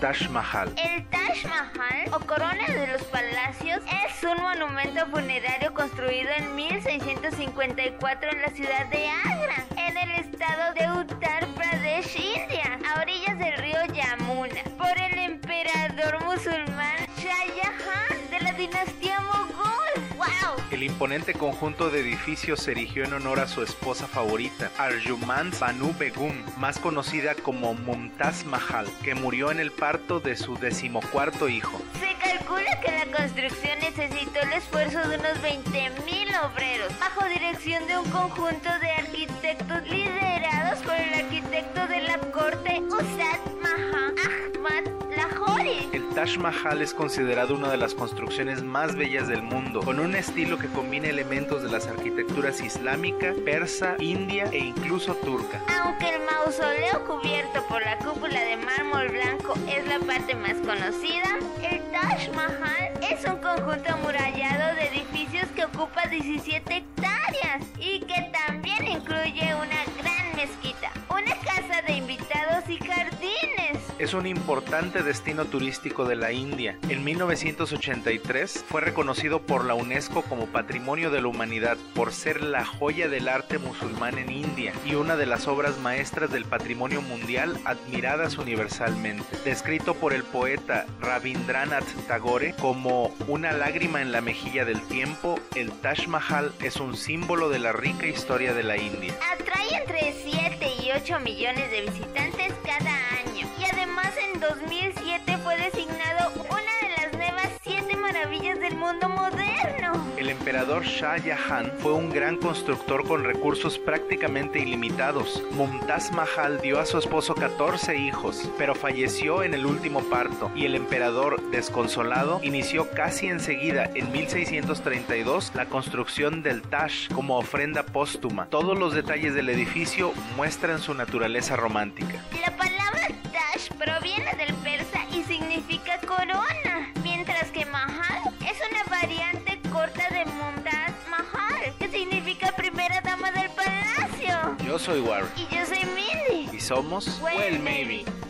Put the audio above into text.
Taj Mahal. El Taj Mahal, o corona de los palacios, es un monumento funerario construido en 1654 en la ciudad de Agra, en el estado de Uttar Pradesh, India, a orillas del río Yamuna, por el emperador musulmán Shah Jahan de la dinastía Mogol. El imponente conjunto de edificios se erigió en honor a su esposa favorita, Arjuman Banu Begum, más conocida como Mumtaz Mahal, que murió en el parto de su decimocuarto hijo. Se calcula que la construcción necesitó el esfuerzo de unos 20.000 obreros, bajo dirección de un conjunto de arquitectos liderados Taj Mahal es considerado una de las construcciones más bellas del mundo, con un estilo que combina elementos de las arquitecturas islámica, persa, india e incluso turca. Aunque el mausoleo cubierto por la cúpula de mármol blanco es la parte más conocida, el Taj Mahal es un conjunto amurallado de edificios que ocupa 17 hectáreas y que Es un importante destino turístico de la India. En 1983 fue reconocido por la UNESCO como Patrimonio de la Humanidad por ser la joya del arte musulmán en India y una de las obras maestras del patrimonio mundial admiradas universalmente. Descrito por el poeta Rabindranath Tagore como una lágrima en la mejilla del tiempo, el Taj Mahal es un símbolo de la rica historia de la India. Atrae entre 7 y 8 millones de visitantes 2007 fue designado una de las nuevas 7 maravillas del mundo moderno. El emperador Shah Jahan fue un gran constructor con recursos prácticamente ilimitados. Mumtaz Mahal dio a su esposo 14 hijos, pero falleció en el último parto y el emperador, desconsolado, inició casi enseguida, en 1632, la construcción del Taj como ofrenda póstuma. Todos los detalles del edificio muestran su naturaleza romántica. La Yo soy Warren Y yo soy Mindy. y somos Well, Well Maybe. Maybe.